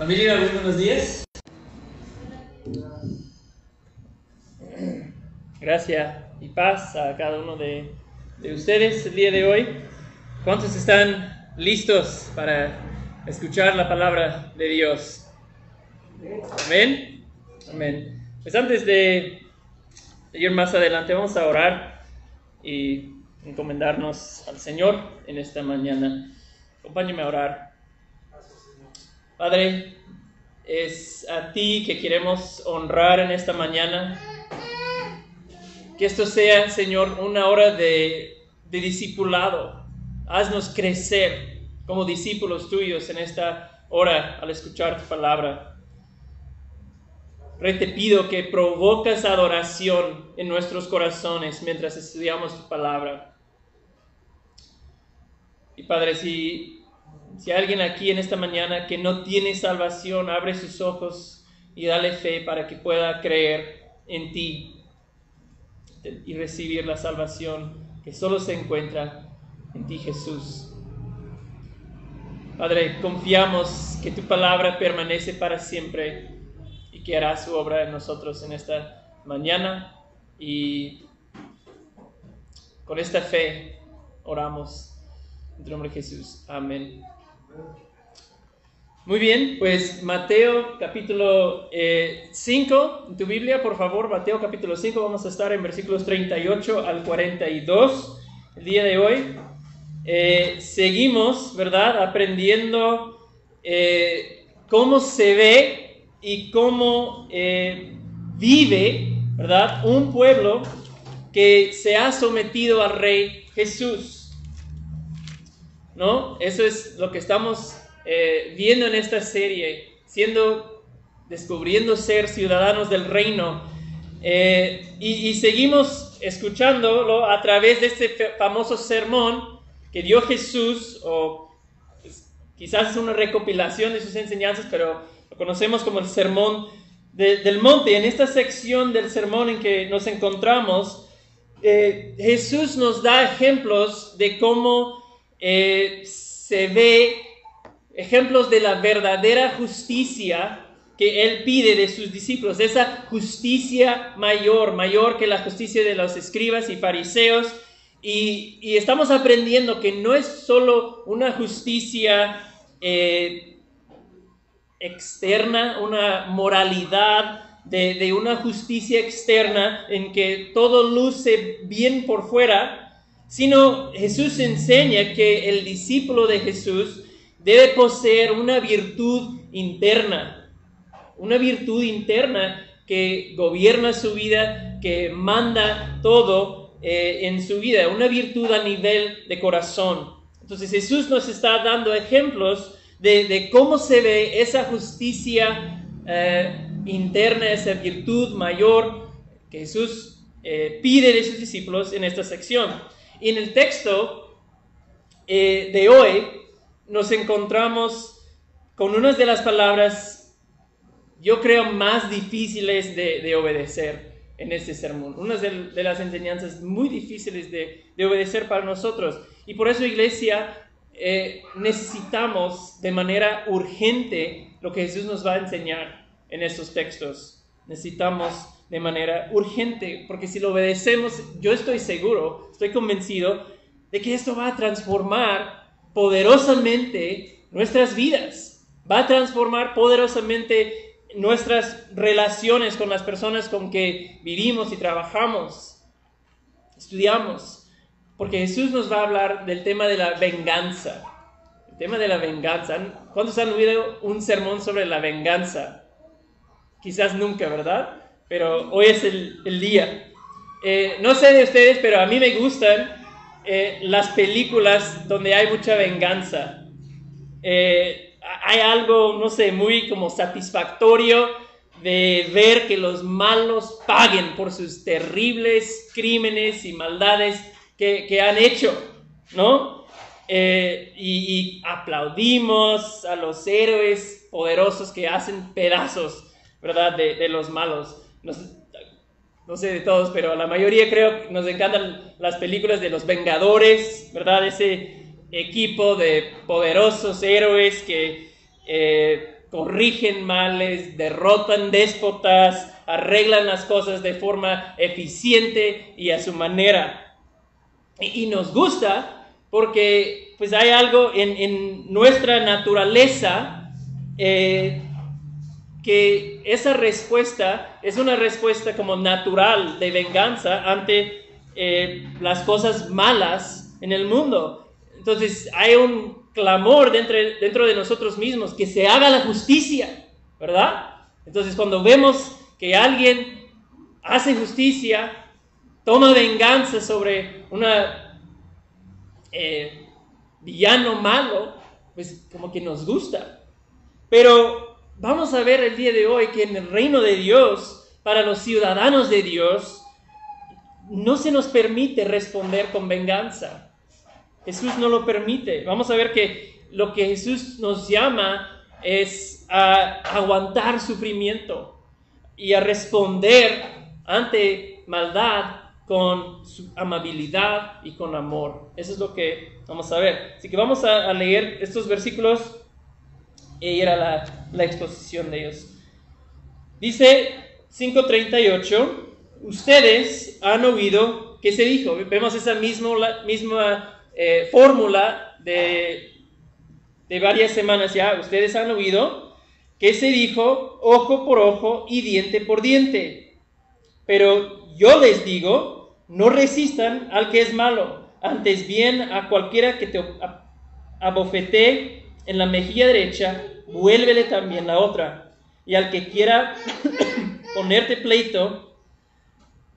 Familia, buenos días. Gracias y paz a cada uno de, de ustedes el día de hoy. ¿Cuántos están listos para escuchar la palabra de Dios? Amén. Amén. Pues antes de ir más adelante, vamos a orar y encomendarnos al Señor en esta mañana. Acompáñeme a orar. Padre, es a ti que queremos honrar en esta mañana. Que esto sea, Señor, una hora de, de discipulado. Haznos crecer como discípulos tuyos en esta hora al escuchar tu palabra. Rey, te pido que provocas adoración en nuestros corazones mientras estudiamos tu palabra. Y Padre, si si hay alguien aquí en esta mañana que no tiene salvación, abre sus ojos y dale fe para que pueda creer en ti y recibir la salvación que solo se encuentra en ti, Jesús. Padre, confiamos que tu palabra permanece para siempre y que hará su obra en nosotros en esta mañana. Y con esta fe oramos en tu nombre Jesús. Amén. Muy bien, pues Mateo capítulo 5, eh, en tu Biblia, por favor, Mateo capítulo 5, vamos a estar en versículos 38 al 42 el día de hoy. Eh, seguimos, ¿verdad? Aprendiendo eh, cómo se ve y cómo vive, ¿verdad? Un pueblo que se ha sometido al Rey Jesús. ¿No? Eso es lo que estamos eh, viendo en esta serie, siendo, descubriendo ser ciudadanos del reino. Eh, y, seguimos escuchándolo a través de este famoso sermón que dio Jesús, o quizás es una recopilación de sus enseñanzas, pero lo conocemos como el sermón del monte. En esta sección del sermón en que nos encontramos, eh, Jesús nos da ejemplos de cómo eh, se ve ejemplos de la verdadera justicia que Él pide de sus discípulos, esa justicia mayor, mayor que la justicia de los escribas y fariseos. Y, estamos aprendiendo que no es solo una justicia eh, externa, una moralidad de, de, una justicia externa en que todo luce bien por fuera, sino Jesús enseña que el discípulo de Jesús debe poseer una virtud interna, una virtud interna que gobierna su vida, que manda todo eh, en su vida, una virtud a nivel de corazón. Entonces Jesús nos está dando ejemplos de, cómo se ve esa justicia eh, interna, esa virtud mayor que Jesús eh, pide de sus discípulos en esta sección. Y en el texto eh, de hoy nos encontramos con unas de las palabras, yo creo, más difíciles de, obedecer en este sermón. Unas de, las enseñanzas muy difíciles de, obedecer para nosotros. Y por eso, iglesia, eh, necesitamos de manera urgente lo que Jesús nos va a enseñar en estos textos. Necesitamos de manera urgente, porque si lo obedecemos, yo estoy seguro, estoy convencido de que esto va a transformar poderosamente nuestras vidas, va a transformar poderosamente nuestras relaciones con las personas con que vivimos y trabajamos, estudiamos, porque Jesús nos va a hablar del tema de la venganza. El tema de la venganza. ¿Cuántos han oído un sermón sobre la venganza? Quizás nunca, ¿verdad? Pero hoy es el, día. Eh, no sé de ustedes, pero a mí me gustan eh, las películas donde hay mucha venganza. Eh, hay algo, no sé, muy como satisfactorio de ver que los malos paguen por sus terribles crímenes y maldades que, han hecho, ¿no? y, aplaudimos a los héroes poderosos que hacen pedazos, ¿verdad? De, de los malos no, sé de todos, pero la mayoría creo que nos encantan las películas de los Vengadores, ¿verdad? Ese equipo de poderosos héroes que eh, corrigen males, derrotan déspotas, arreglan las cosas de forma eficiente y a su manera. Y, nos gusta porque pues hay algo en, nuestra naturaleza eh, que esa respuesta es una respuesta como natural de venganza ante eh, las cosas malas en el mundo. Entonces hay un clamor dentro, dentro de nosotros mismos que se haga la justicia, ¿verdad? Entonces cuando vemos que alguien hace justicia, toma venganza sobre un eh, villano malo, pues como que nos gusta. Pero vamos a ver el día de hoy que en el reino de Dios, para los ciudadanos de Dios, no se nos permite responder con venganza. Jesús no lo permite. Vamos a ver que lo que Jesús nos llama es a aguantar sufrimiento y a responder ante maldad con su amabilidad y con amor. Eso es lo que vamos a ver. Así que vamos a, leer estos versículos era la, la exposición de ellos. Dice 5.38, ustedes han oído que se dijo, vemos esa misma, eh, fórmula de, de varias semanas ya, ustedes han oído que se dijo ojo por ojo y diente por diente. Pero yo les digo, no resistan al que es malo, antes bien a cualquiera que te abofetee en la mejilla derecha, vuélvele también la otra. Y al que quiera ponerte pleito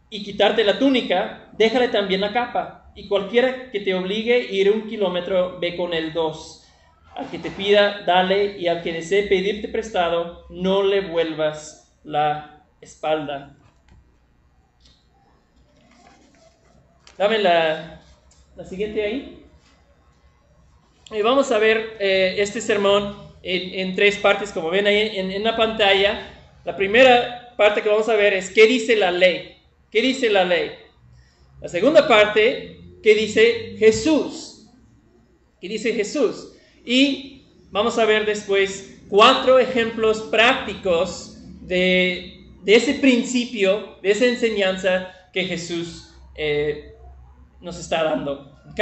y quitarte la túnica, déjale también la capa. Y cualquiera que te obligue a ir un kilómetro, ve con el dos. Al que te pida, dale, y al que desee pedirte prestado, no le vuelvas la espalda. Dame la, siguiente ahí. Y vamos a ver eh, este sermón en, tres partes, como ven ahí en, en la pantalla. La primera parte que vamos a ver es qué dice la ley. ¿Qué dice la ley? La segunda parte, ¿qué dice Jesús? ¿Qué dice Jesús? Y vamos a ver después cuatro ejemplos prácticos de, ese principio, de esa enseñanza que Jesús eh, nos está dando. ¿Ok?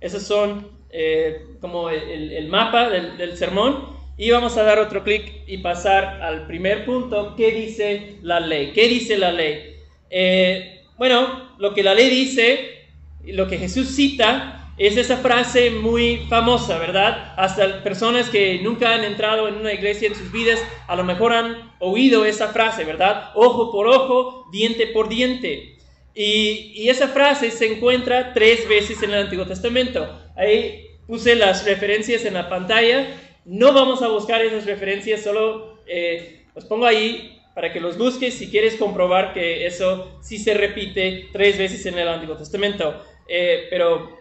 Esos son eh, como el, mapa del, sermón. Y vamos a dar otro clic y pasar al primer punto. ¿Qué dice la ley? ¿Qué dice la ley? Eh, bueno, lo que la ley dice, lo que Jesús cita, es esa frase muy famosa, ¿verdad? Hasta personas que nunca han entrado en una iglesia en sus vidas, a lo mejor han oído esa frase, ¿verdad? Ojo por ojo, diente por diente. Y, esa frase se encuentra tres veces en el Antiguo Testamento. Ahí puse las referencias en la pantalla. No vamos a buscar esas referencias, solo eh, los pongo ahí para que los busques si quieres comprobar que eso sí se repite tres veces en el Antiguo Testamento. Eh, pero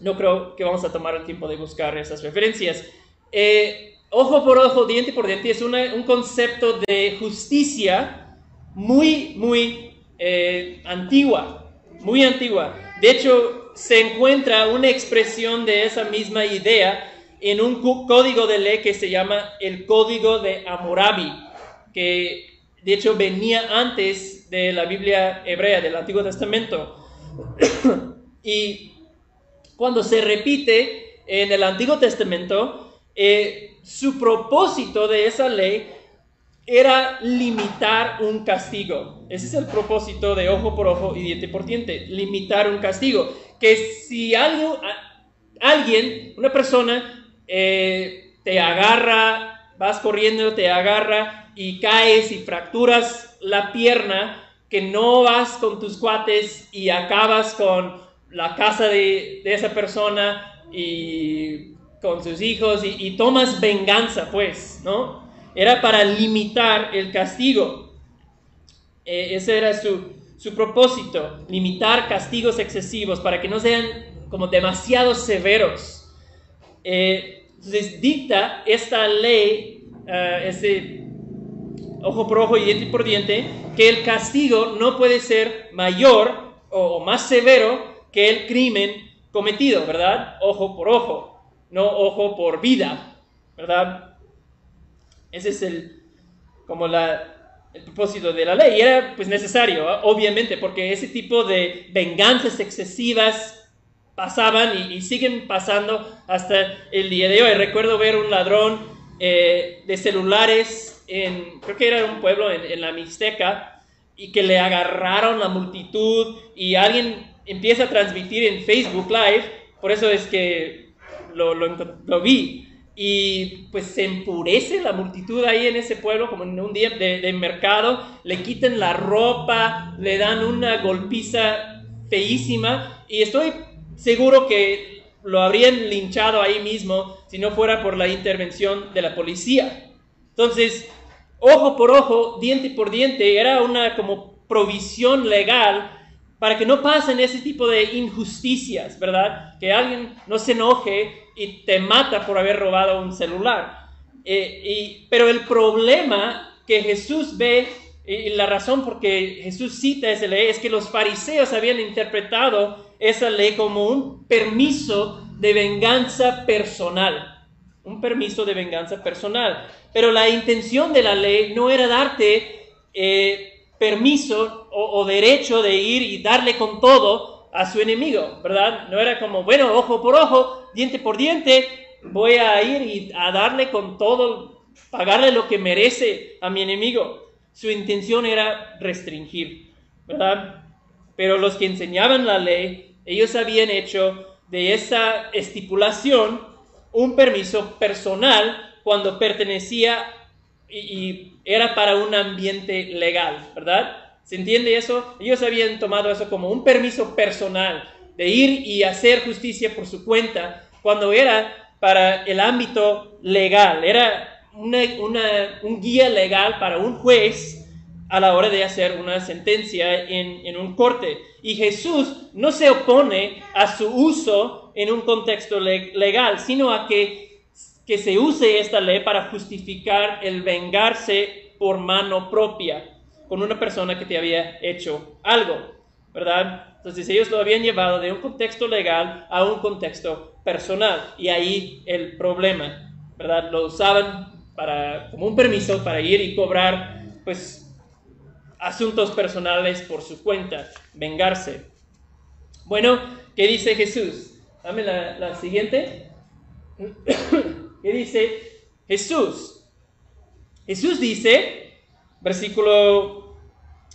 no creo que vamos a tomar el tiempo de buscar esas referencias. Eh, ojo por ojo, diente por diente es un concepto de justicia muy, muy eh, antigua, muy antigua. De hecho, se encuentra una expresión de esa misma idea en un código de ley que se llama el Código de Hammurabi, que de hecho venía antes de la Biblia hebrea, del Antiguo Testamento. y cuando se repite en el Antiguo Testamento, eh, su propósito de esa ley era limitar un castigo. Ese es el propósito de ojo por ojo y diente por diente, limitar un castigo. Que si algo, alguien, una persona, eh, te agarra, vas corriendo, te agarra y caes y fracturas la pierna, que no vas con tus cuates y acabas con la casa de, esa persona y con sus hijos y, tomas venganza, pues, ¿no? Era para limitar el castigo. E, ese era su, propósito, limitar castigos excesivos para que no sean como demasiado severos. Eh, entonces dicta esta ley, ese ojo por ojo y diente por diente, que el castigo no puede ser mayor o más severo que el crimen cometido, ¿verdad? Ojo por ojo, no ojo por vida, ¿verdad? Ese es el, como la, el propósito de la ley. Y era pues necesario, obviamente, porque ese tipo de venganzas excesivas pasaban y, siguen pasando hasta el día de hoy. Recuerdo ver un ladrón eh, de celulares en, creo que era un pueblo en, la Mixteca, y que le agarraron la multitud y alguien empieza a transmitir en Facebook Live, por eso es que lo, lo, vi. Y pues se empurece la multitud ahí en ese pueblo, como en un día de, mercado, le quitan la ropa, le dan una golpiza feísima. Y estoy seguro que lo habrían linchado ahí mismo si no fuera por la intervención de la policía. Entonces, ojo por ojo, diente por diente, era una como provisión legal para que no pasen ese tipo de injusticias, ¿verdad? Que alguien no se enoje y te mata por haber robado un celular. Eh, y, pero el problema que Jesús ve y la razón por que Jesús cita esa ley es que los fariseos habían interpretado esa ley como un permiso de venganza personal. Un permiso de venganza personal. Pero la intención de la ley no era darte eh, permiso o, o derecho de ir y darle con todo a su enemigo, ¿verdad? No era como, bueno, ojo por ojo, diente por diente, voy a ir y a darle con todo, pagarle lo que merece a mi enemigo. Su intención era restringir, ¿verdad? Pero los que enseñaban la ley, ellos habían hecho de esa estipulación un permiso personal cuando pertenecía y, era para un ambiente legal, ¿verdad? ¿Se entiende eso? Ellos habían tomado eso como un permiso personal de ir y hacer justicia por su cuenta cuando era para el ámbito legal, era un guía legal para un juez a la hora de hacer una sentencia en, un corte. Y Jesús no se opone a su uso en un contexto legal, sino a que, se use esta ley para justificar el vengarse por mano propia con una persona que te había hecho algo, ¿verdad? Entonces ellos lo habían llevado de un contexto legal a un contexto personal y ahí el problema, ¿verdad? Lo usaban para, como un permiso para ir y cobrar pues asuntos personales por su cuenta, vengarse. Bueno, ¿qué dice Jesús? Dame la, siguiente. ¿Qué dice Jesús? Jesús dice, versículo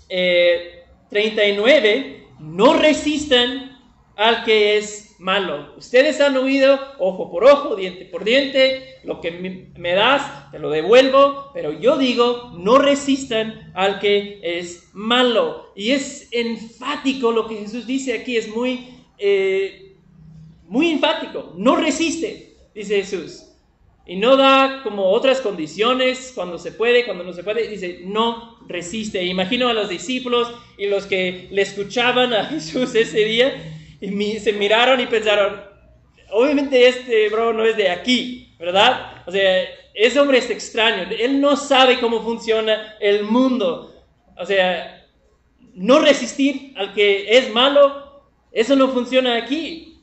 39, eh, no resistan al que es malo. Ustedes han oído ojo por ojo, diente por diente, lo que me das, te lo devuelvo, pero yo digo, no resistan al que es malo. Y es enfático lo que Jesús dice aquí, es muy, eh, muy enfático, no resiste, dice Jesús. Y no da como otras condiciones, cuando se puede, cuando no se puede, dice, no resiste. Imagino a los discípulos y los que le escuchaban a Jesús ese día, y se miraron y pensaron, obviamente este bro no es de aquí, ¿verdad? O sea, ese hombre es extraño, él no sabe cómo funciona el mundo. O sea, no resistir al que es malo, eso no funciona aquí.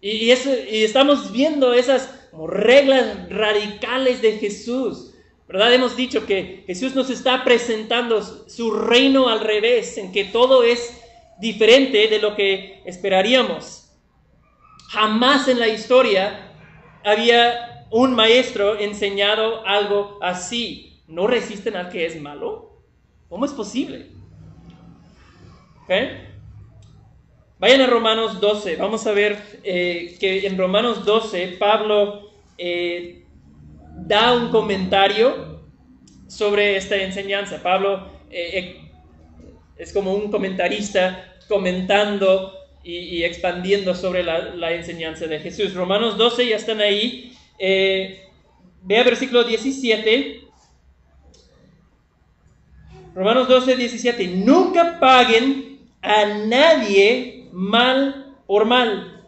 Y, eso, y estamos viendo esas reglas radicales de Jesús. ¿Verdad? Hemos dicho que Jesús nos está presentando su reino al revés, en que todo es diferente de lo que esperaríamos. Jamás en la historia había un maestro enseñado algo así. ¿No resisten al que es malo? ¿Cómo es posible? Vayan a Romanos 12. Vamos a ver eh, que en Romanos 12 Pablo eh, da un comentario sobre esta enseñanza. Pablo eh, es como un comentarista comentando y, expandiendo sobre la, enseñanza de Jesús. Romanos 12, ya están ahí. Vea versículo 17. Romanos 12, 17. Nunca paguen a nadie mal por mal.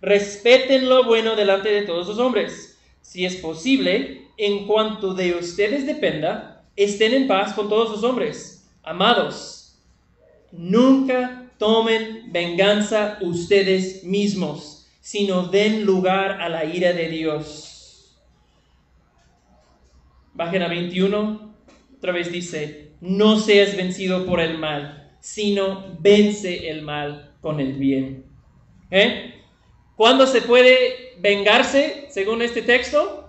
Respeten lo bueno delante de todos los hombres. Si es posible, en cuanto de ustedes dependa, estén en paz con todos los hombres. Amados, Nunca tomen venganza ustedes mismos, sino den lugar a la ira de Dios. Bajen a 21. Otra vez dice, no seas vencido por el mal, sino vence el mal con el bien. ¿Eh? ¿Cuándo se puede vengarse según este texto?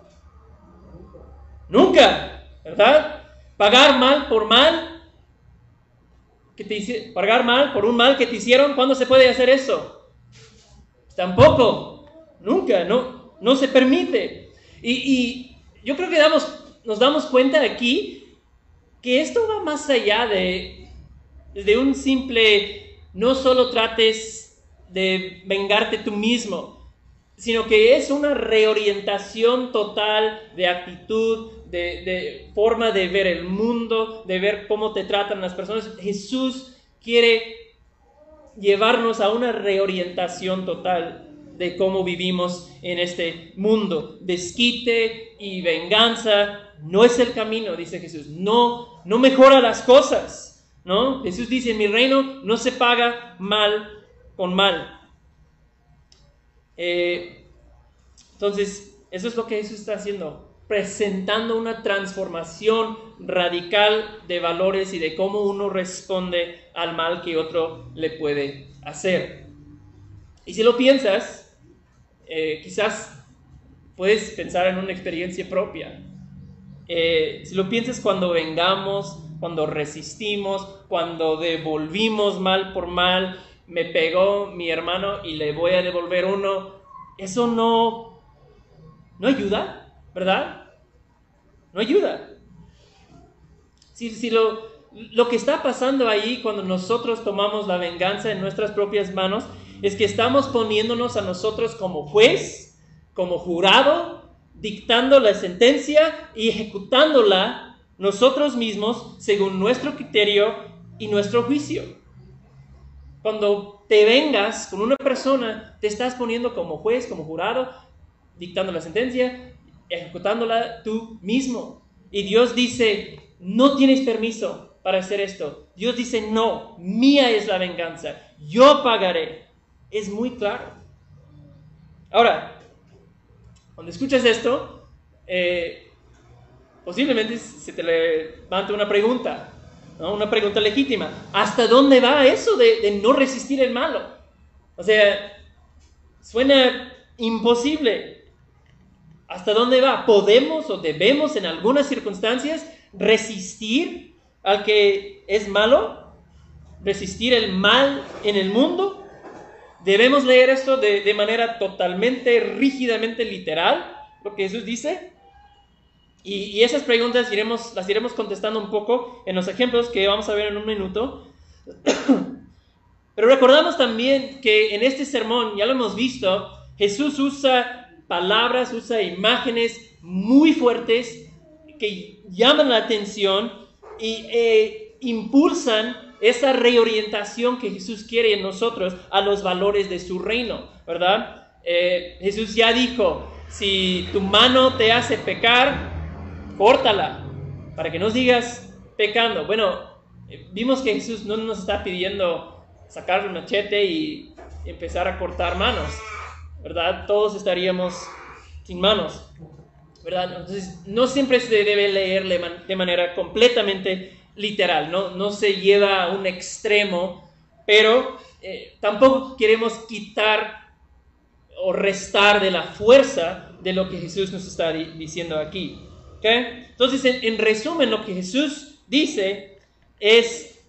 Nunca, ¿verdad? Pagar mal por mal. Que te pagar mal por un mal que te hicieron, ¿cuándo se puede hacer eso? Tampoco, nunca, no, no se permite. Y, yo creo que damos, nos damos cuenta aquí que esto va más allá de, de un simple, no solo trates de vengarte tú mismo, sino que es una reorientación total de actitud, de, forma de ver el mundo, de ver cómo te tratan las personas. Jesús quiere llevarnos a una reorientación total de cómo vivimos en este mundo. Desquite y venganza no es el camino, dice Jesús. No, no mejora las cosas. ¿No? Jesús dice, en mi reino no se paga mal con mal. Eh, entonces, eso es lo que Jesús está haciendo presentando una transformación radical de valores y de cómo uno responde al mal que otro le puede hacer. Y si lo piensas, eh, quizás puedes pensar en una experiencia propia. Eh, si lo piensas cuando vengamos, cuando resistimos, cuando devolvimos mal por mal, me pegó mi hermano y le voy a devolver uno, eso no, no ayuda. ¿verdad? No ayuda. Si, si lo, lo que está pasando ahí cuando nosotros tomamos la venganza en nuestras propias manos es que estamos poniéndonos a nosotros como juez, como jurado, dictando la sentencia y ejecutándola nosotros mismos según nuestro criterio y nuestro juicio. Cuando te vengas con una persona, te estás poniendo como juez, como jurado, dictando la sentencia ejecutándola tú mismo. Y Dios dice, no tienes permiso para hacer esto. Dios dice, no, mía es la venganza, yo pagaré. Es muy claro. Ahora, cuando escuchas esto, eh, posiblemente se te levanta una pregunta, una pregunta legítima. ¿Hasta dónde va eso de, de no resistir el malo? O sea, suena imposible. ¿Hasta dónde va? ¿Podemos o debemos en algunas circunstancias resistir al que es malo? ¿Resistir el mal en el mundo? ¿Debemos leer esto de, manera totalmente, rígidamente literal, lo que Jesús dice? Y, esas preguntas iremos, las iremos contestando un poco en los ejemplos que vamos a ver en un minuto. Pero recordamos también que en este sermón, ya lo hemos visto, Jesús usa palabras, usa imágenes muy fuertes que llaman la atención y eh, impulsan esa reorientación que Jesús quiere en nosotros a los valores de su reino, ¿verdad? Eh, Jesús ya dijo, si tu mano te hace pecar, córtala, para que no sigas pecando. Bueno, eh, vimos que Jesús no nos está pidiendo sacar un machete y empezar a cortar manos. ¿verdad? Todos estaríamos sin manos, ¿verdad? Entonces, no siempre se debe leer de manera completamente literal, no, no se lleva a un extremo, pero eh, tampoco queremos quitar o restar de la fuerza de lo que Jesús nos está diciendo aquí. Entonces, en resumen, lo que Jesús dice es,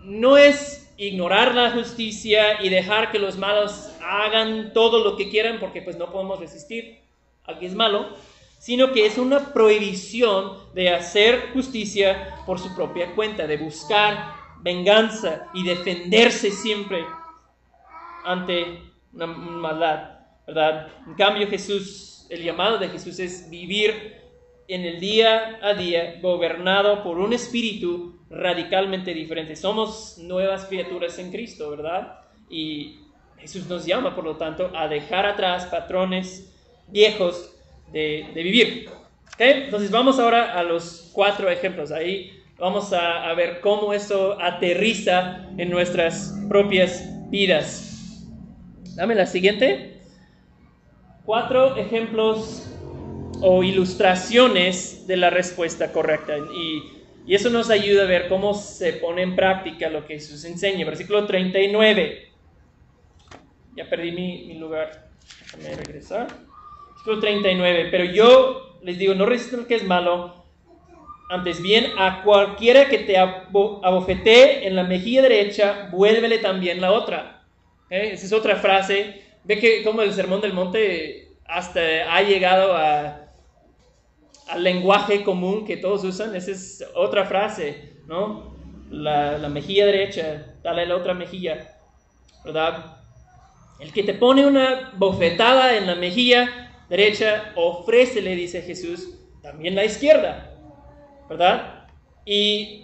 no es ignorar la justicia y dejar que los malos hagan todo lo que quieran porque pues no podemos resistir al que es malo, sino que es una prohibición de hacer justicia por su propia cuenta, de buscar venganza y defenderse siempre ante una maldad, ¿verdad? En cambio Jesús, el llamado de Jesús es vivir en el día a día gobernado por un espíritu radicalmente diferente. Somos nuevas criaturas en Cristo, ¿verdad? Y Jesús nos llama, por lo tanto, a dejar atrás patrones viejos de, vivir. Entonces vamos ahora a los cuatro ejemplos. Ahí vamos a, a ver cómo eso aterriza en nuestras propias vidas. Dame la siguiente. Cuatro ejemplos o ilustraciones de la respuesta correcta. Y, eso nos ayuda a ver cómo se pone en práctica lo que Jesús enseña. Versículo 39. Ya perdí mi, mi lugar. Déjame regresar. Versículo 39. Pero yo les digo, no resistan lo que es malo. Antes bien, a cualquiera que te abofetee en la mejilla derecha, vuélvele también la otra. Esa es otra frase. Ve que como el sermón del monte hasta ha llegado a, al lenguaje común que todos usan. Esa es otra frase, ¿no? La, la mejilla derecha, dale la otra mejilla, ¿verdad? El que te pone una bofetada en la mejilla derecha, ofrécele, dice Jesús, también la izquierda, ¿verdad? Y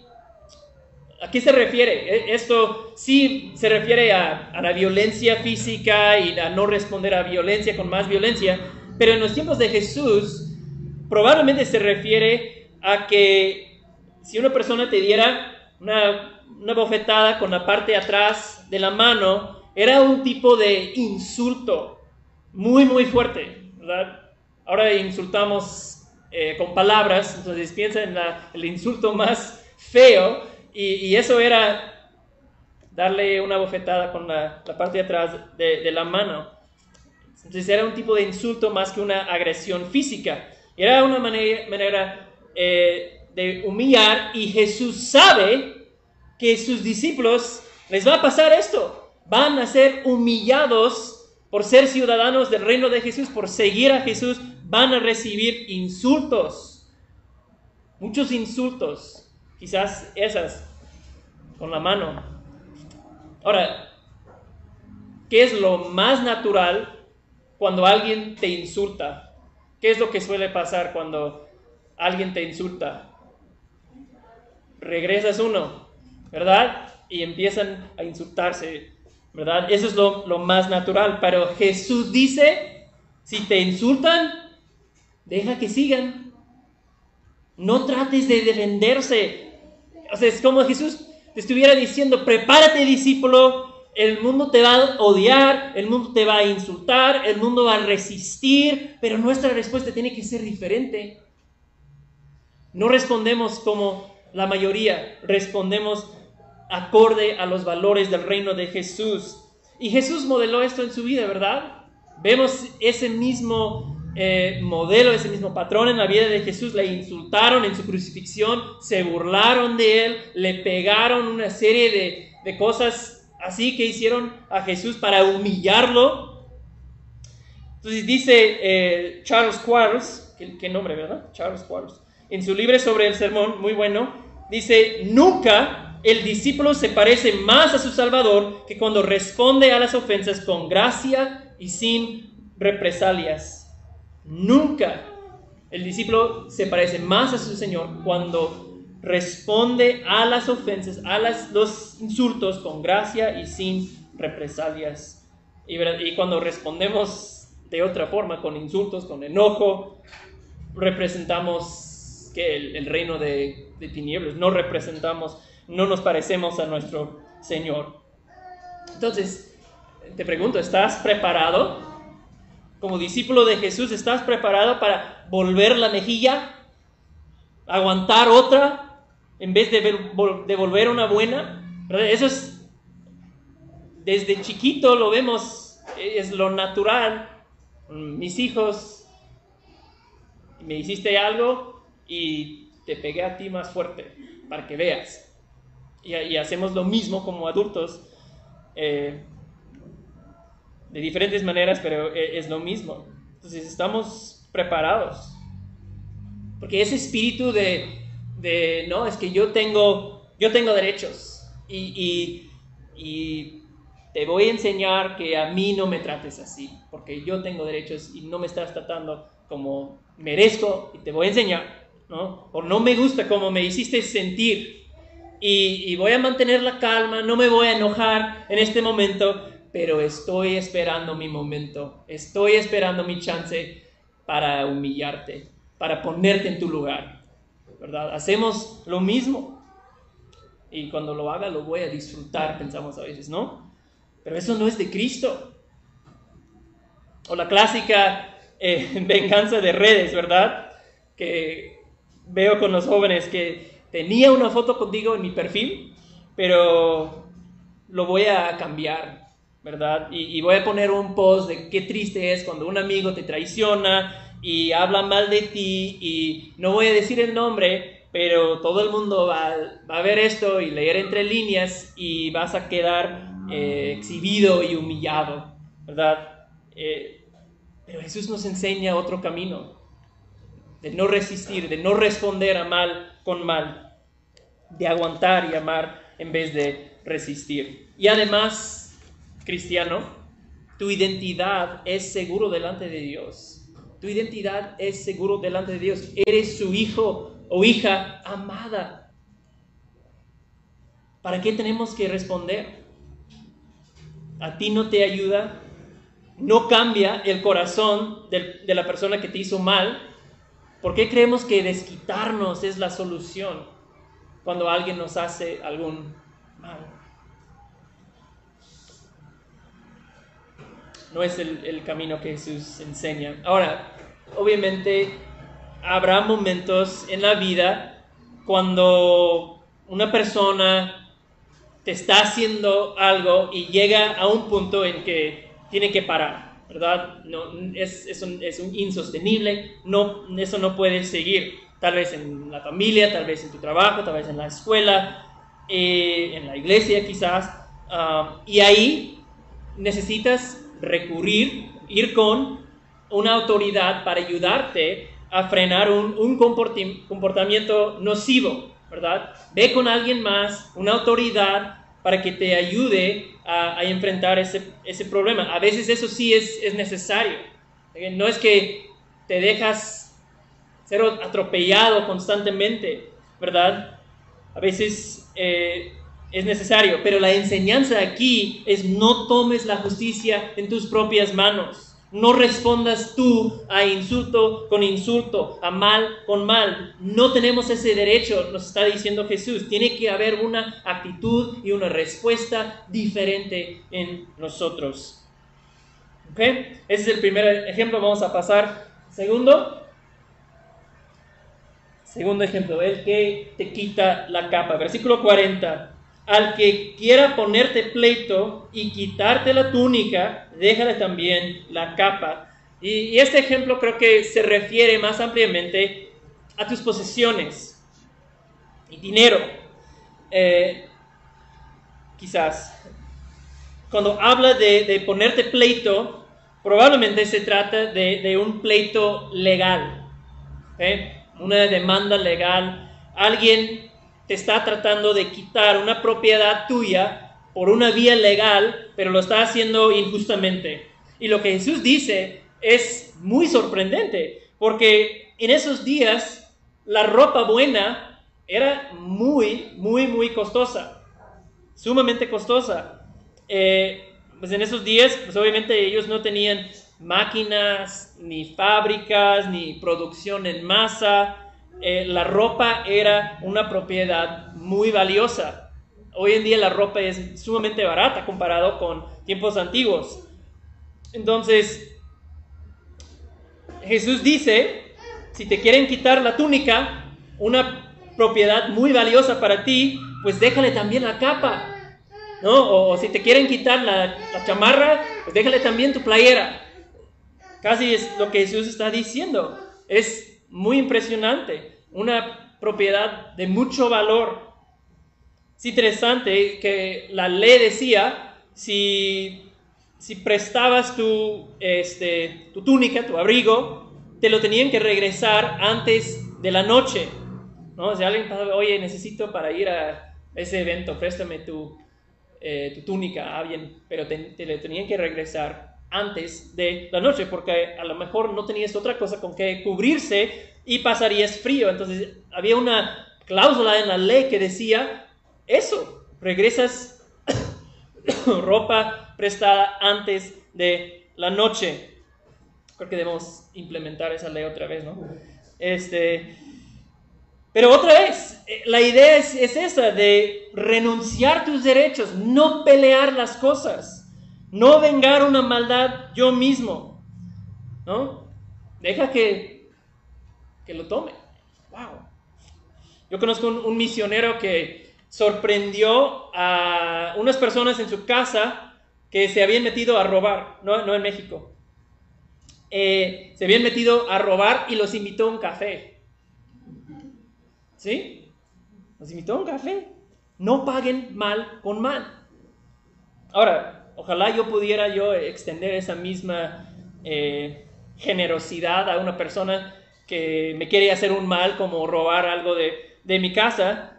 ¿A qué se refiere? E, esto sí se refiere a, la violencia física y a no responder a violencia con más violencia, pero en los tiempos de Jesús probablemente se refiere a que si una persona te diera una, bofetada con la parte de atrás de la mano, era un tipo de insulto muy, muy fuerte. Ahora insultamos eh, con palabras, entonces piensa en el insulto más feo, y, eso era darle una bofetada con la, parte de atrás de, la mano. Entonces era un tipo de insulto más que una agresión física. Era una manera, eh, de humillar y Jesús sabe que sus discípulos les va a pasar esto. Van a ser humillados por ser ciudadanos del reino de Jesús, por seguir a Jesús. Van a recibir insultos. Muchos insultos. Quizás esas con la mano. Ahora, ¿qué es lo más natural cuando alguien te insulta? ¿Qué es lo que suele pasar cuando alguien te insulta? Regresas uno, ¿verdad? Y empiezan a insultarse, ¿verdad? Eso es lo, más natural. Pero Jesús dice, si te insultan, deja que sigan. No trates de defenderse. O sea, es como Jesús te estuviera diciendo, prepárate discípulo, el mundo te va a odiar, el mundo te va a insultar, el mundo va a resistir, pero nuestra respuesta tiene que ser diferente. No respondemos como la mayoría, respondemos acorde a los valores del reino de Jesús. Y Jesús modeló esto en su vida, ¿verdad? Vemos ese mismo eh, modelo, ese mismo patrón en la vida de Jesús. Le insultaron en su crucifixión, se burlaron de él, le pegaron una serie de, de cosas así que hicieron a Jesús para humillarlo. Entonces dice eh, Charles Quarles, ¿qué, nombre, verdad? Charles Quarles, en su libro sobre el sermón, muy bueno, dice, nunca el discípulo se parece más a su Salvador que cuando responde a las ofensas con gracia y sin represalias. Nunca el discípulo se parece más a su Señor cuando responde a las ofensas, a los insultos con gracia y sin represalias. Y, cuando respondemos de otra forma, con insultos, con enojo, representamos que el, reino de, tinieblas, no representamos, no nos parecemos a nuestro Señor. Entonces, te pregunto, ¿estás preparado como discípulo de Jesús, ¿estás preparado para volver la mejilla? ¿Aguantar otra en vez de devolver una buena? Eso es, desde chiquito lo vemos, es lo natural. Mis hijos, me hiciste algo y te pegué a ti más fuerte para que veas. Y, hacemos lo mismo como adultos. Eh, de diferentes maneras, pero e, es lo mismo. Entonces estamos preparados. Porque ese espíritu de, de no, es que yo tengo, yo tengo derechos y, y, te voy a enseñar que a mí no me trates así, porque yo tengo derechos y no me estás tratando como merezco y te voy a enseñar, ¿no? O no me gusta como me hiciste sentir y, y voy a mantener la calma, no me voy a enojar en este momento, pero estoy esperando mi momento, estoy esperando mi chance para humillarte, para ponerte en tu lugar, ¿verdad? Hacemos lo mismo y cuando lo haga lo voy a disfrutar, pensamos a veces, ¿no? Pero eso no es de Cristo. O la clásica, eh, venganza de redes, ¿verdad? Que veo con los jóvenes que tenía una foto contigo en mi perfil, pero lo voy a cambiar, ¿verdad? Y, voy a poner un post de qué triste es cuando un amigo te traiciona y habla mal de ti y no voy a decir el nombre, pero todo el mundo va, a ver esto y leer entre líneas y vas a quedar eh, exhibido y humillado, ¿verdad? Eh, pero Jesús nos enseña otro camino, de no resistir, de no responder a mal con mal, de aguantar y amar en vez de resistir. Y además, cristiano, tu identidad es seguro delante de Dios. Tu identidad es seguro delante de Dios. Eres su hijo o hija amada. ¿Para qué tenemos que responder? ¿A ti no te ayuda? ¿No cambia el corazón de, de la persona que te hizo mal? ¿Por qué creemos que desquitarnos es la solución cuando alguien nos hace algún mal? No es el, camino que Jesús enseña. Ahora, obviamente habrá momentos en la vida cuando una persona te está haciendo algo y llega a un punto en que tiene que parar, ¿verdad? No, es, es, un, es un insostenible, no, eso no puede seguir. Tal vez en la familia, tal vez en tu trabajo, tal vez en la escuela, eh, en la iglesia quizás. Ah, y ahí necesitas recurrir, ir con una autoridad para ayudarte a frenar un, comportamiento nocivo, ¿verdad? Ve con alguien más, una autoridad, para que te ayude a, enfrentar ese, ese, problema. A veces eso sí es, es, necesario. Eh, no es que te dejas ser atropellado constantemente, ¿verdad? A veces eh, es necesario, pero la enseñanza aquí es no tomes la justicia en tus propias manos. No respondas tú a insulto con insulto, a mal con mal. No tenemos ese derecho, nos está diciendo Jesús. Tiene que haber una actitud y una respuesta diferente en nosotros. Ese es el primer ejemplo. Vamos a pasar. Segundo. Segundo ejemplo, el que te quita la capa. Versículo 40 al que quiera ponerte pleito y quitarte la túnica, déjale también la capa. Y, este ejemplo creo que se refiere más ampliamente a tus posesiones y dinero. Eh, quizás. Cuando habla de, ponerte pleito, probablemente se trata de, un pleito legal, ¿eh? una demanda legal. Alguien te está tratando de quitar una propiedad tuya por una vía legal, pero lo está haciendo injustamente. Y lo que Jesús dice es muy sorprendente, porque en esos días la ropa buena era muy, muy, muy costosa, sumamente costosa. Eh, pues en esos días, pues obviamente ellos no tenían máquinas, ni fábricas, ni producción en masa, eh, la ropa era una propiedad muy valiosa. Hoy en día la ropa es sumamente barata comparado con tiempos antiguos. Entonces, Jesús dice, si te quieren quitar la túnica, una propiedad muy valiosa para ti, pues déjale también la capa. ¿no? O, si te quieren quitar la, la chamarra, pues déjale también tu playera. Casi es lo que Jesús está diciendo. Es muy impresionante, una propiedad de mucho valor. Es interesante que la ley decía, si, si prestabas tu, este, tu túnica, tu abrigo, te lo tenían que regresar antes de la noche. ¿no? Si alguien pasaba, oye, necesito para ir a ese evento, préstame tu, eh, tu túnica a alguien, pero te, te lo tenían que regresar antes de la noche, porque a lo mejor no tenías otra cosa con que cubrirse y pasarías frío. Entonces había una cláusula en la ley que decía eso, regresas ropa prestada antes de la noche. Creo que debemos implementar esa ley otra vez, ¿no? Este, pero otra vez, eh, la idea es, es esa, de renunciar tus derechos, no pelear las cosas. No vengar una maldad yo mismo, ¿no? Deja que, que lo tome. Wow. Yo conozco un, misionero que sorprendió a unas personas en su casa que se habían metido a robar, no, en México. Eh, se habían metido a robar y los invitó a un café. ¿Sí? Los invitó a un café. No paguen mal con mal. Ahora, ojalá yo pudiera yo extender esa misma eh, generosidad a una persona que me quiere hacer un mal como robar algo de, mi casa,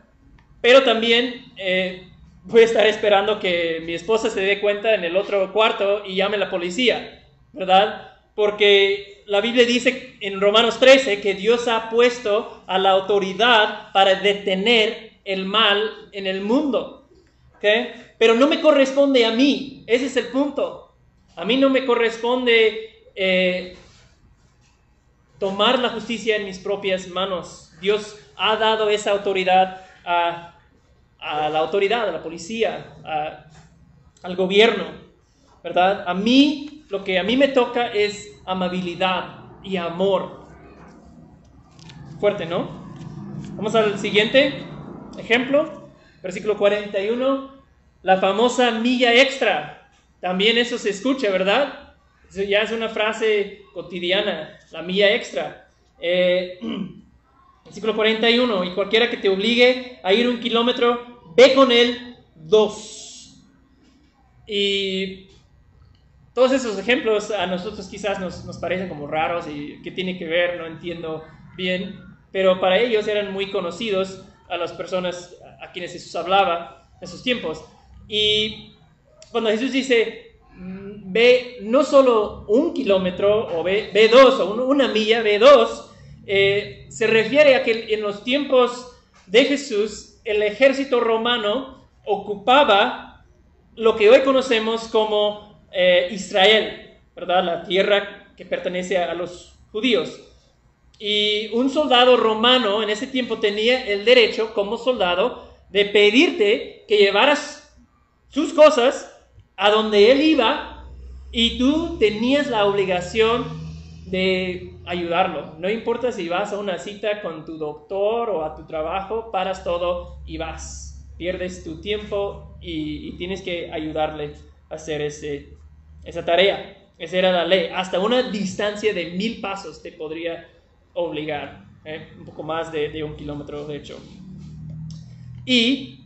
pero también eh, voy a estar esperando que mi esposa se dé cuenta en el otro cuarto y llame a la policía, ¿verdad? Porque la Biblia dice en Romanos 13 que Dios ha puesto a la autoridad para detener el mal en el mundo. Pero no me corresponde a mí, ese es el punto. A mí no me corresponde eh, tomar la justicia en mis propias manos. Dios ha dado esa autoridad a, la autoridad, a la policía, al gobierno, ¿verdad? A mí, lo que a mí me toca es amabilidad y amor. Fuerte, ¿no? Vamos al siguiente ejemplo, versículo 41, la famosa milla extra. También eso se escucha, ¿verdad? Eso ya es una frase cotidiana, la milla extra. Eh, versículo 41, y cualquiera que te obligue a ir un kilómetro, ve con él dos. Y todos esos ejemplos a nosotros quizás nos, nos parecen como raros y qué tiene que ver, no entiendo bien, pero para ellos eran muy conocidos a las personas a quienes Jesús hablaba en sus tiempos. Y cuando Jesús dice, ve no solo un kilómetro o ve, dos o una milla, ve dos, eh, se refiere a que en los tiempos de Jesús el ejército romano ocupaba lo que hoy conocemos como eh, Israel, ¿verdad? La tierra que pertenece a los judíos. Y un soldado romano en ese tiempo tenía el derecho como soldado de pedirte que llevaras sus cosas a donde él iba y tú tenías la obligación de ayudarlo. No importa si vas a una cita con tu doctor o a tu trabajo, paras todo y vas. Pierdes tu tiempo y, tienes que ayudarle a hacer ese, esa tarea. Esa era la ley. Hasta una distancia de mil pasos te podría obligar. ¿eh? Un poco más de, un kilómetro, de hecho. Y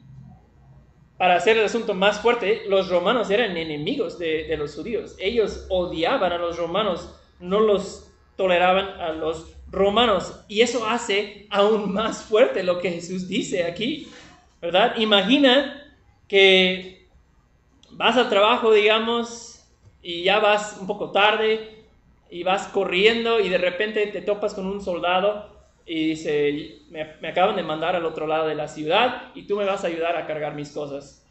para hacer el asunto más fuerte, los romanos eran enemigos de, los judíos. Ellos odiaban a los romanos, no los toleraban a los romanos. Y eso hace aún más fuerte lo que Jesús dice aquí, ¿verdad? Imagina que vas al trabajo, digamos, y ya vas un poco tarde y vas corriendo y de repente te topas con un soldado y dice, me, acaban de mandar al otro lado de la ciudad y tú me vas a ayudar a cargar mis cosas.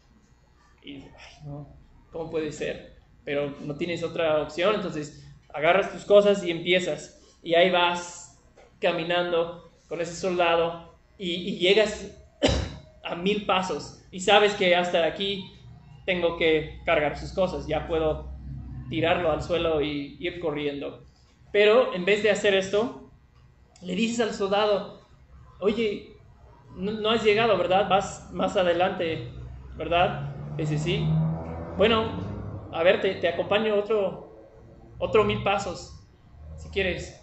Y, ay, no, ¿cómo puede ser? Pero no tienes otra opción, entonces agarras tus cosas y empiezas. Y ahí vas caminando con ese soldado y, llegas a mil pasos y sabes que hasta aquí tengo que cargar sus cosas, ya puedo tirarlo al suelo y ir corriendo. Pero en vez de hacer esto, le dices al soldado, oye, no, has llegado, ¿verdad? Vas más adelante, ¿verdad? Dice, sí. Bueno, a ver, te, acompaño otro, otro mil pasos, si quieres.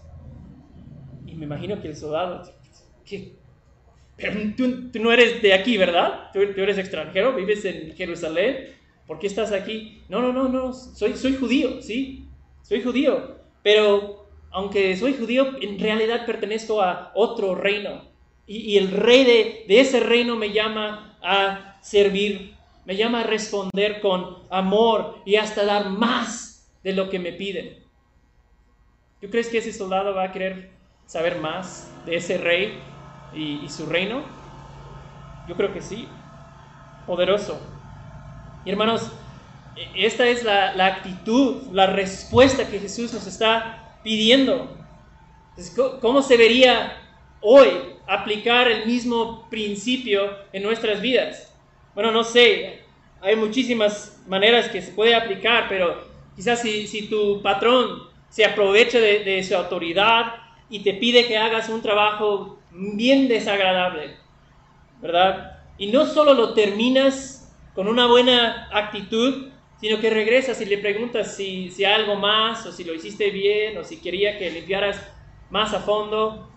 Y me imagino que el soldado, ¿qué? Pero tú, no eres de aquí, ¿verdad? Tú, eres extranjero, vives en Jerusalén. ¿Por qué estás aquí? No, no, no, no, soy, soy judío, ¿sí? Soy judío. Pero aunque soy judío, en realidad pertenezco a otro reino. Y, el rey de, ese reino me llama a servir, me llama a responder con amor y hasta dar más de lo que me piden. ¿Tú crees que ese soldado va a querer saber más de ese rey y, su reino? Yo creo que sí. Poderoso. Y hermanos, e, esta es la, la actitud, la respuesta que Jesús nos está pidiendo. ¿Cómo se vería hoy aplicar el mismo principio en nuestras vidas? Bueno, no sé, hay muchísimas maneras que se puede aplicar, pero quizás si, tu patrón se aprovecha de, su autoridad y te pide que hagas un trabajo bien desagradable, ¿verdad? Y no solo lo terminas con una buena actitud, sino que regresas y le preguntas si, si algo más, o si lo hiciste bien, o si quería que limpiaras más a fondo.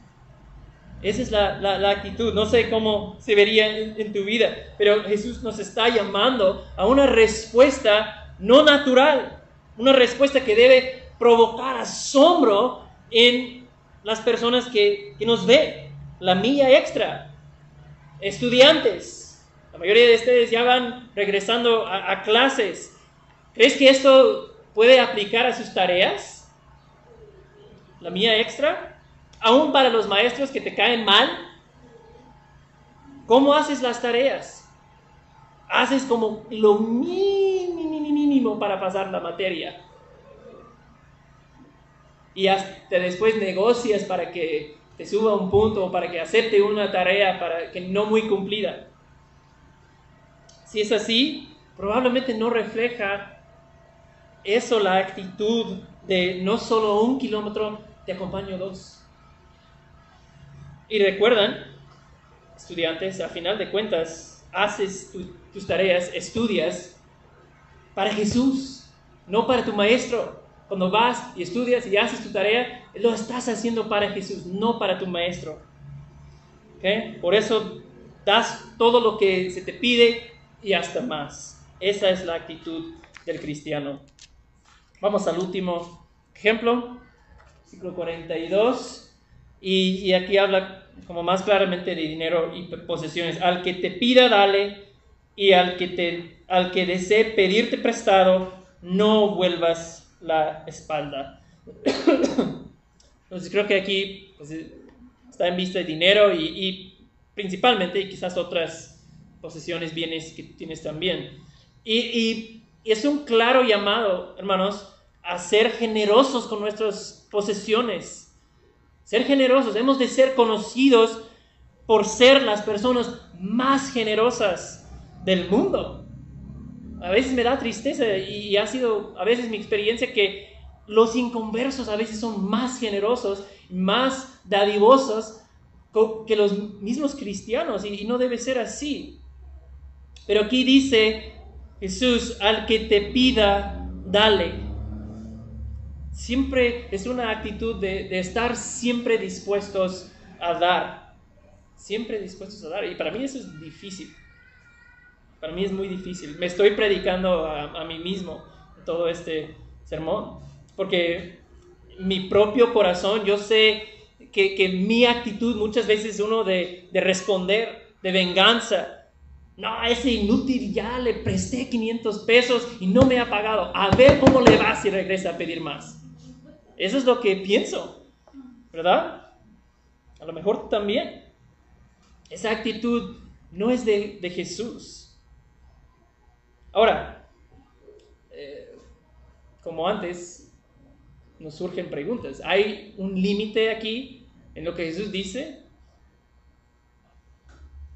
Esa es la, la, actitud. No sé cómo se vería en, tu vida, pero Jesús nos está llamando a una respuesta no natural, una respuesta que debe provocar asombro en las personas que, que nos ven, la milla extra, estudiantes. La mayoría de ustedes ya van regresando a clases. ¿Crees que esto puede aplicar a sus tareas? La mía extra. Aún para los maestros que te caen mal. ¿Cómo haces las tareas? Haces como lo mínimo para pasar la materia. Y hasta después negocias para que te suba un punto o para que acepte una tarea para que no muy cumplida. Si es así, probablemente no refleja eso la actitud de no solo un kilómetro, te acompaño dos. Y recuerdan, estudiantes, a final de cuentas, haces tus tareas, estudias para Jesús, no para tu maestro. Cuando vas y estudias y haces tu tarea, lo estás haciendo para Jesús, no para tu maestro. Por eso das todo lo que se te pide y hasta más. Esa es la actitud del cristiano. Vamos al último ejemplo, versículo 42. Y, y aquí habla como más claramente de dinero y posesiones. Al que te pida, dale. Y al que, te, al que desee pedirte prestado, no vuelvas la espalda. Entonces creo que aquí pues, está en vista el dinero y, principalmente y quizás otras posesiones, bienes que tienes también. Y, y, es un claro llamado, hermanos, a ser generosos con nuestras posesiones. Ser generosos, hemos de ser conocidos por ser las personas más generosas del mundo a veces me da tristeza y ha sido a veces mi experiencia que los inconversos a veces son más generosos, más dadivosos que los mismos cristianos y no debe ser así. Pero aquí dice Jesús, al que te pida, dale. Siempre es una actitud de, de estar siempre dispuestos a dar. Siempre dispuestos a dar. Y para mí eso es difícil. Para mí es muy difícil. Me estoy predicando a, mí mismo todo este sermón. Porque mi propio corazón, yo sé que, que mi actitud muchas veces es uno de, de responder, de venganza. No, ese inútil ya le presté 500 pesos y no me ha pagado. A ver cómo le va si regresa a pedir más. Eso es lo que pienso, ¿verdad? A lo mejor también. Esa actitud no es de, Jesús. Ahora, eh, como antes, nos surgen preguntas. ¿Hay un límite aquí en lo que Jesús dice?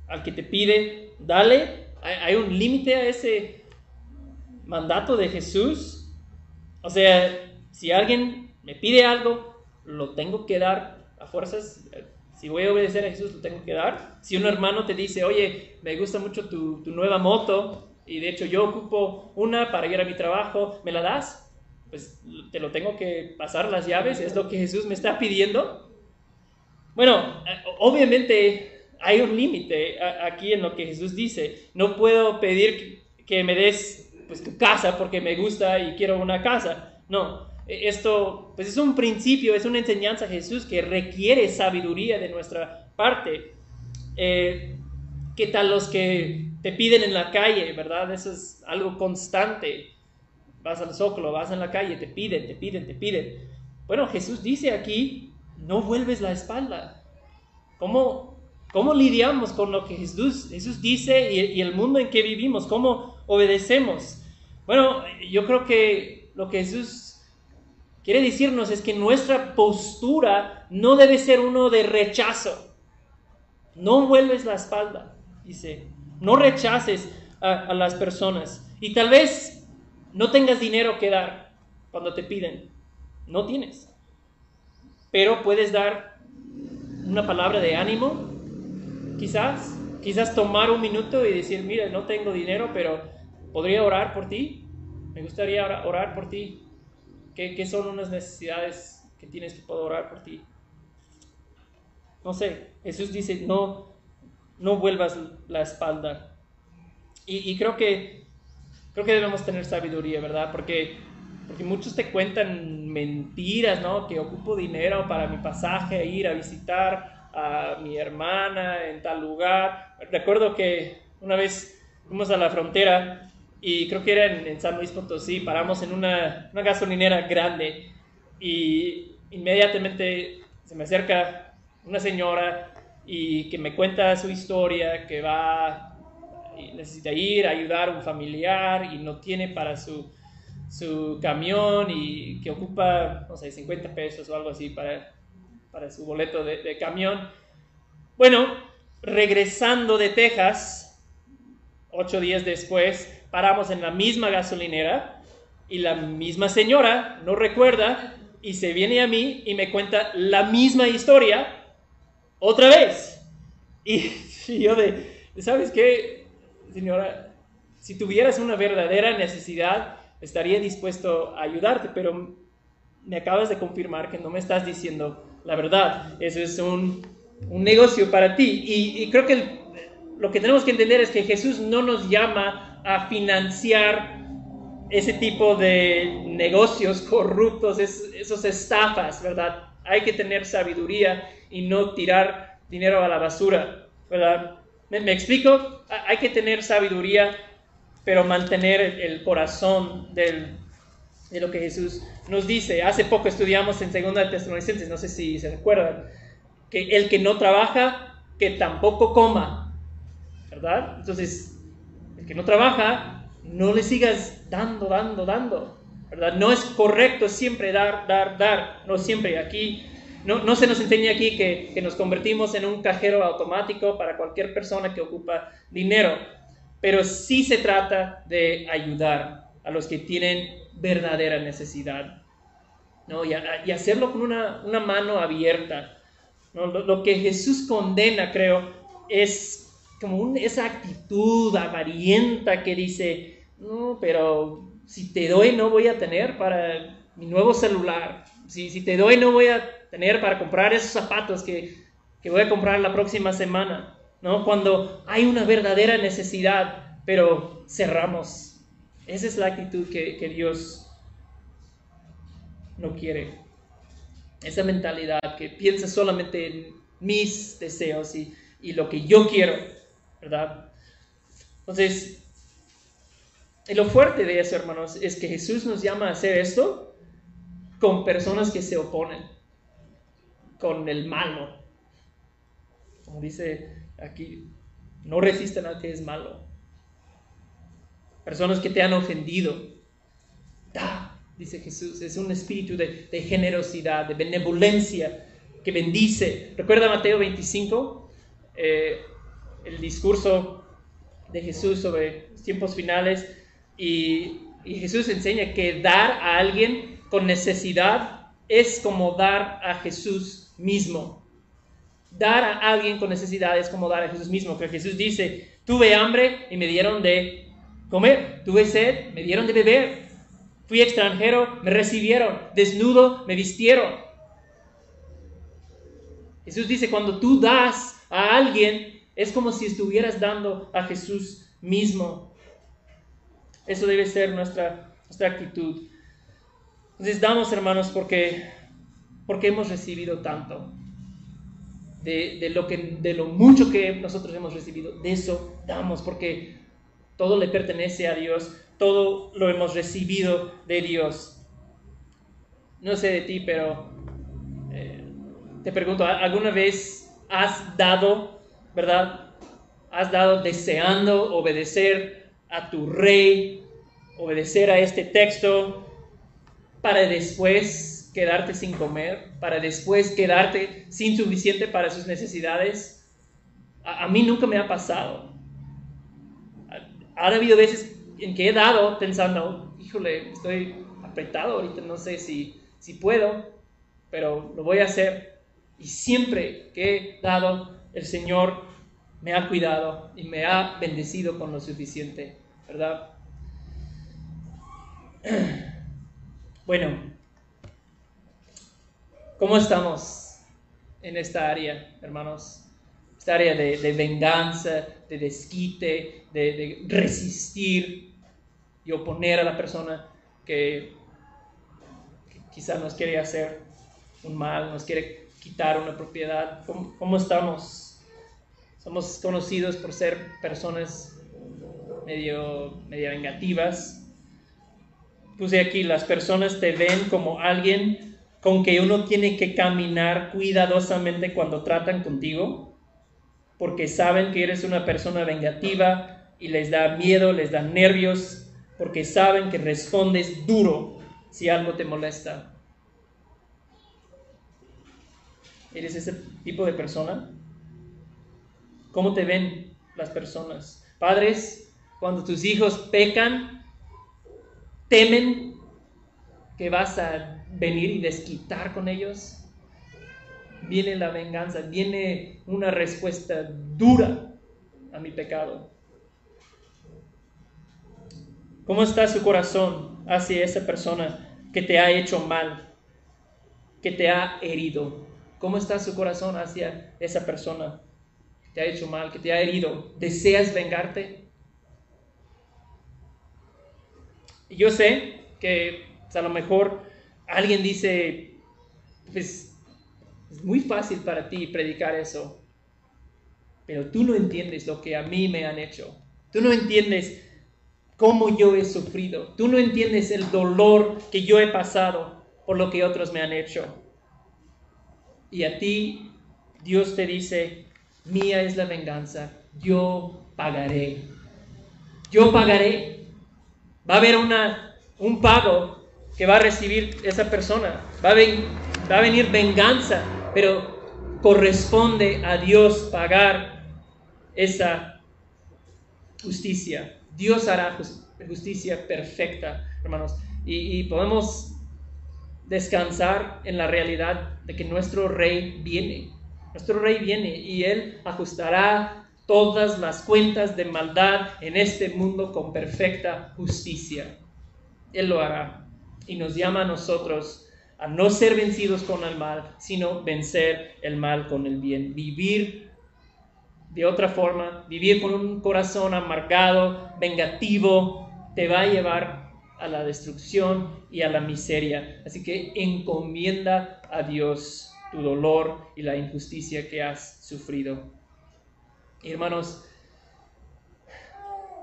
Al que te pide, dale. ¿Hay, un límite a ese mandato de Jesús? O sea, si alguien me pide algo, lo tengo que dar a fuerzas. Si voy a obedecer a Jesús, lo tengo que dar. Si un hermano te dice, oye, me gusta mucho tu, nueva moto, y de hecho yo ocupo una para ir a mi trabajo, ¿me la das? Pues te lo tengo que pasar las llaves, es lo que Jesús me está pidiendo. Bueno, obviamente hay un límite aquí en lo que Jesús dice. No puedo pedir que me des pues, tu casa porque me gusta y quiero una casa. No, esto pues es un principio, es una enseñanza de Jesús que requiere sabiduría de nuestra parte. Eh, ¿Qué tal los que te piden en la calle, ¿verdad? Eso es algo constante. Vas al zócalo, vas en la calle, te piden, te piden, te piden. Bueno, Jesús dice aquí, no vuelves la espalda. ¿Cómo, cómo lidiamos con lo que Jesús, Jesús dice y, y el mundo en que vivimos? ¿Cómo obedecemos? Bueno, yo creo que lo que Jesús quiere decirnos es que nuestra postura no debe ser uno de rechazo. No vuelves la espalda, dice. No rechaces a, las personas. Y tal vez no tengas dinero que dar cuando te piden. no tienes. Pero puedes dar una palabra de ánimo, quizás, quizás tomar un minuto y decir, mira, no tengo dinero, pero podría orar por ti. Me gustaría orar por ti. ¿Qué, son unas necesidades que tienes que puedo orar por ti? No sé, Jesús dice, no, no vuelvas la espalda. Y, y creo que creo que debemos tener sabiduría, ¿verdad? Porque porque muchos te cuentan mentiras, ¿no? Que ocupo dinero para mi pasaje, ir a visitar a mi hermana en tal lugar. Recuerdo que una vez fuimos a la frontera y creo que era en, San Luis Potosí, paramos en una, una gasolinera grande y inmediatamente se me acerca una señora y que me cuenta su historia, que va necesita ir a ayudar a un familiar y no tiene para su su camión y que ocupa, no sé, 50 pesos o algo así para, para su boleto de, camión. Bueno, regresando de Texas, ocho días después, paramos en la misma gasolinera y la misma señora no recuerda y se viene a mí y me cuenta la misma historia otra vez. Y, y yo de, ¿sabes qué, señora? Si tuvieras una verdadera necesidad, estaría dispuesto a ayudarte, pero me acabas de confirmar que no me estás diciendo la verdad. Eso es un, un negocio para ti. Y, creo que lo que tenemos que entender es que Jesús no nos llama a financiar ese tipo de negocios corruptos, esos estafas, ¿verdad? Hay que tener sabiduría y no tirar dinero a la basura, ¿verdad? ¿Me, explico? Hay que tener sabiduría pero mantener el corazón de lo que Jesús nos dice. Hace poco estudiamos en Segunda Tesalonicenses, no sé si se recuerdan, que el que no trabaja, que tampoco coma, ¿verdad? Entonces, que no trabaja, no le sigas dando, dando, dando, ¿verdad? No es correcto siempre dar, dar, dar, no siempre. Aquí no, no, se nos enseña aquí que, nos convertimos en un cajero automático para cualquier persona que ocupa dinero pero sí se trata de ayudar a los que tienen verdadera necesidad, ¿no? y, hacerlo con una, mano abierta. Lo, que Jesús condena, creo, es como esa actitud avarienta que dice, no, pero si te doy no voy a tener para mi nuevo celular, si, si te doy no voy a tener para comprar esos zapatos que, que voy a comprar la próxima semana. ¿no? Cuando hay una verdadera necesidad, pero cerramos. Esa es la actitud que, Dios no quiere. Esa mentalidad que piensa solamente en mis deseos y, y lo que yo quiero, Entonces, lo fuerte de eso, hermanos, es que Jesús nos llama a hacer esto con personas que se oponen, con el malo. Como dice Aquí no resisten al que es malo. Personas que te han ofendido. Da, dice Jesús, es un espíritu de, generosidad, de benevolencia que bendice. Recuerda Mateo 25, eh, el discurso de Jesús sobre tiempos finales y, Jesús enseña que dar a alguien con necesidad es como dar a Jesús mismo dar a alguien con necesidades como dar a Jesús mismo. Que Jesús dice, tuve hambre y me dieron de comer, tuve sed, me dieron de beber, fui extranjero, me recibieron, desnudo, me vistieron. Jesús dice, cuando tú das a alguien, es como si estuvieras dando a Jesús mismo. Eso debe ser nuestra, nuestra actitud. Entonces damos, hermanos, porque, porque hemos recibido tanto de, lo que, de lo mucho que nosotros hemos recibido, de eso damos, porque todo le pertenece a Dios, todo lo hemos recibido de Dios. No sé de ti, pero eh, te pregunto, ¿alguna vez has dado, verdad? ¿Has dado deseando obedecer a tu rey, obedecer a este texto, para después quedarte sin comer, para después quedarte sin suficiente para sus necesidades. A, mí nunca me ha pasado. Ha, habido veces en que he dado pensando, híjole, estoy apretado ahorita, no sé si, si puedo, pero lo voy a hacer. Y siempre que he dado, el Señor me ha cuidado y me ha bendecido con lo suficiente, ¿verdad? Bueno, ¿cómo estamos en esta área, hermanos? Esta área de, venganza, de desquite, de, resistir y oponer a la persona que, quizás nos quiere hacer un mal, nos quiere quitar una propiedad. ¿Cómo, estamos? Somos conocidos por ser personas medio, medio vengativas, puse aquí, las personas te ven como alguien con que uno tiene que caminar cuidadosamente cuando tratan contigo, porque saben que eres una persona vengativa y les da miedo, les da nervios, porque saben que respondes duro si algo te molesta. ¿Eres ese tipo de persona? ¿Cómo te ven las personas? Padres, cuando tus hijos pecan, temen que vas a venir y desquitar con ellos. Viene la venganza, viene una respuesta dura a mi pecado. ¿Cómo está su corazón hacia esa persona que te ha hecho mal, que te ha herido? ¿Cómo está su corazón hacia esa persona te ha hecho mal, que te ha herido? ¿Deseas vengarte? yo sé que pues, a lo mejor alguien dice, pues es muy fácil para ti predicar eso, pero tú no entiendes lo que a mí me han hecho. Tú no entiendes cómo yo he sufrido. Tú no entiendes el dolor que yo he pasado por lo que otros me han hecho. Y a ti Dios te dice, mía es la venganza, yo pagaré. Yo pagaré. Va a haber una, un pago que va a recibir esa persona. Va a, venir venganza, pero corresponde a Dios pagar esa justicia. Dios hará justicia perfecta, hermanos. Y, podemos descansar en la realidad de que nuestro rey viene. Nuestro rey viene y él ajustará todas las cuentas de maldad en este mundo con perfecta justicia. Él lo hará y nos llama a nosotros a no ser vencidos con el mal, sino vencer el mal con el bien. Vivir de otra forma, vivir con un corazón amargado, vengativo, te va a llevar a la destrucción y a la miseria. Así que encomienda a Dios tu dolor y la injusticia que has sufrido. Hermanos,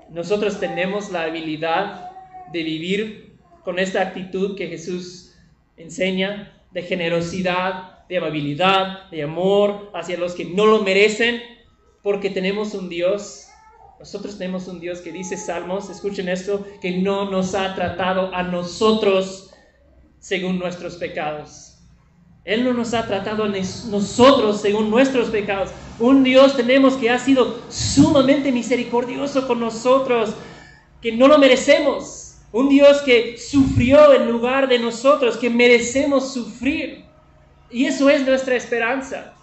nosotros tenemos la habilidad de vivir con esta actitud que Jesús enseña, de generosidad, de amabilidad, de amor hacia los que no lo merecen, porque tenemos un Dios, nosotros tenemos un Dios que dice Salmos, escuchen esto, que no nos ha tratado a nosotros según nuestros pecados él no nos ha tratado a nosotros según nuestros pecados. Un Dios tenemos que ha sido sumamente misericordioso con nosotros, que no lo merecemos. Un Dios que sufrió en lugar de nosotros, que merecemos sufrir. Y eso es nuestra esperanza.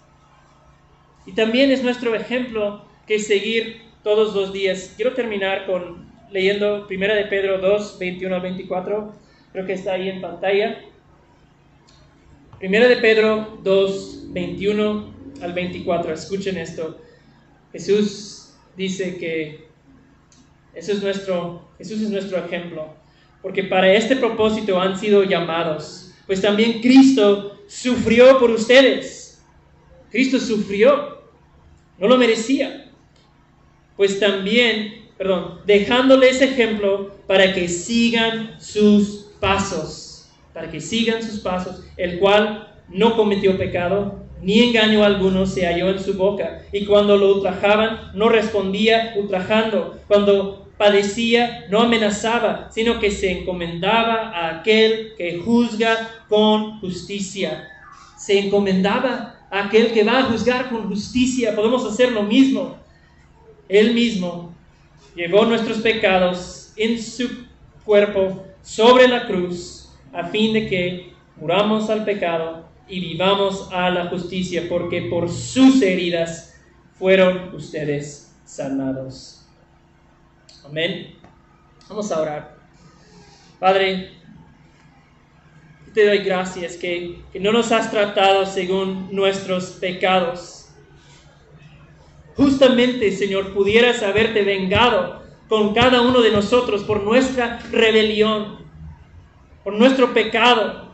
Y también es nuestro ejemplo que seguir todos los días. Quiero terminar con leyendo 1 de Pedro 2, 21 al 24. Creo que está ahí en pantalla. Primera de Pedro 2, 21 al 24. Escuchen esto. Jesús dice que es nuestro, Jesús es nuestro ejemplo. Porque para este propósito han sido llamados. Pues también Cristo sufrió por ustedes. Cristo sufrió. No lo merecía. Pues también, perdón, dejándoles ejemplo para que sigan sus pasos para que sigan sus pasos, el cual no cometió pecado, ni engaño alguno se halló en su boca, y cuando lo ultrajaban, no respondía ultrajando, cuando padecía, no amenazaba, sino que se encomendaba a aquel que juzga con justicia. Se encomendaba a aquel que va a juzgar con justicia. Podemos hacer lo mismo. Él mismo llevó nuestros pecados en su cuerpo sobre la cruz a fin de que muramos al pecado y vivamos a la justicia, porque por sus heridas fueron ustedes sanados. Amén. Vamos a orar. Padre, te doy gracias que, que no nos has tratado según nuestros pecados. Justamente, Señor, pudieras haberte vengado con cada uno de nosotros por nuestra rebelión, por nuestro pecado.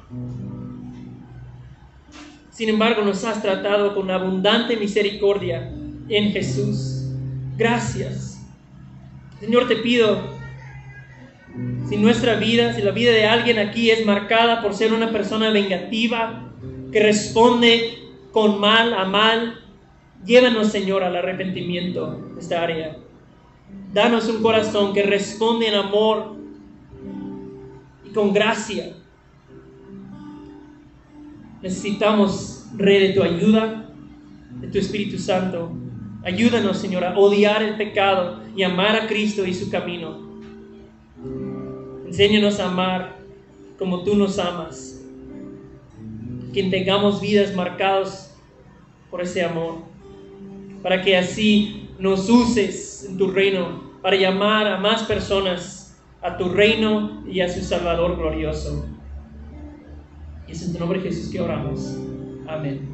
Sin embargo, nos has tratado con abundante misericordia en Jesús. Gracias. Señor, te pido, si nuestra vida, si la vida de alguien aquí es marcada por ser una persona vengativa, que responde con mal a mal, llévanos, Señor, al arrepentimiento de esta área. Danos un corazón que responde en amor con gracia. Necesitamos, Rey, de tu ayuda, de tu Espíritu Santo. Ayúdanos, Señor, a odiar el pecado y amar a Cristo y su camino. Enséñanos a amar como tú nos amas. Que tengamos vidas marcadas por ese amor. Para que así nos uses en tu reino para llamar a más personas a tu reino y a su Salvador glorioso. Y es en tu nombre Jesús que oramos. Amén.